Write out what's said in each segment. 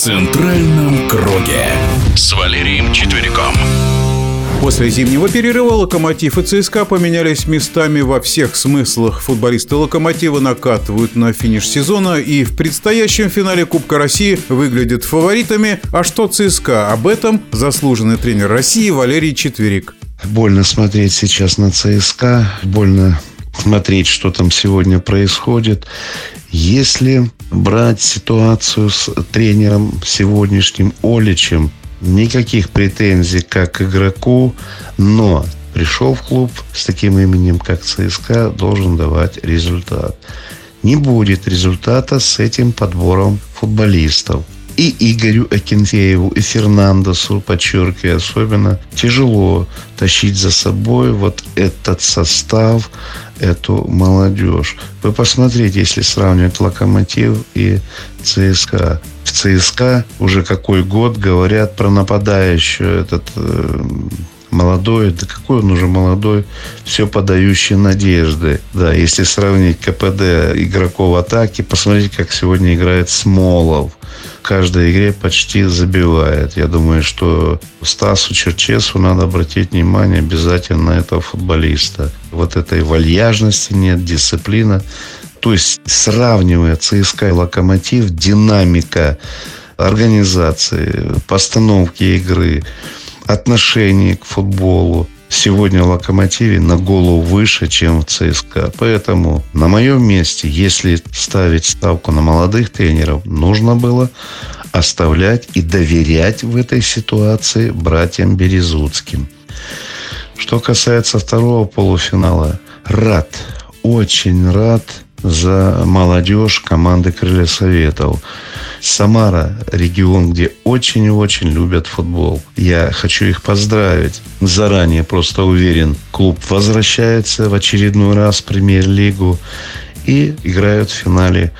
центральном круге с Валерием Четвериком. После зимнего перерыва «Локомотив» и ЦСКА поменялись местами во всех смыслах. Футболисты «Локомотива» накатывают на финиш сезона и в предстоящем финале Кубка России выглядят фаворитами. А что ЦСКА? Об этом заслуженный тренер России Валерий Четверик. Больно смотреть сейчас на ЦСКА, больно смотреть, что там сегодня происходит. Если брать ситуацию с тренером сегодняшним Оличем, никаких претензий как игроку, но пришел в клуб с таким именем, как ЦСКА, должен давать результат. Не будет результата с этим подбором футболистов. И Игорю Акинфееву, и Фернандесу, подчеркиваю, особенно тяжело тащить за собой вот этот состав, эту молодежь. Вы посмотрите, если сравнивать «Локомотив» и ЦСКА. В ЦСКА уже какой год говорят про нападающего этот э, молодой, да какой он уже молодой, все подающий надежды. Да, если сравнить КПД игроков атаки, посмотрите, как сегодня играет Смолов. В каждой игре почти забивает. Я думаю, что Стасу Черчесу надо обратить внимание обязательно на этого футболиста. Вот этой вальяжности нет, дисциплина. То есть, сравнивая ЦСКА и Локомотив, динамика организации, постановки игры, отношение к футболу сегодня в «Локомотиве» на голову выше, чем в ЦСКА. Поэтому на моем месте, если ставить ставку на молодых тренеров, нужно было оставлять и доверять в этой ситуации братьям Березутским. Что касается второго полуфинала, рад, очень рад за молодежь команды «Крылья Советов». Самара – регион, где очень и очень любят футбол. Я хочу их поздравить. Заранее просто уверен, клуб возвращается в очередной раз в премьер-лигу и играют в финале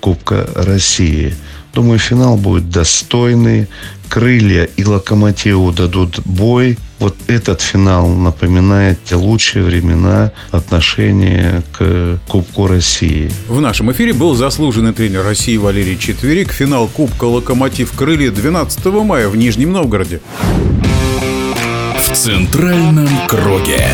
Кубка России. Думаю, финал будет достойный. Крылья и Локомотиву дадут бой. Вот этот финал напоминает те лучшие времена отношения к Кубку России. В нашем эфире был заслуженный тренер России Валерий Четверик. Финал Кубка «Локомотив Крылья» 12 мая в Нижнем Новгороде. В центральном круге.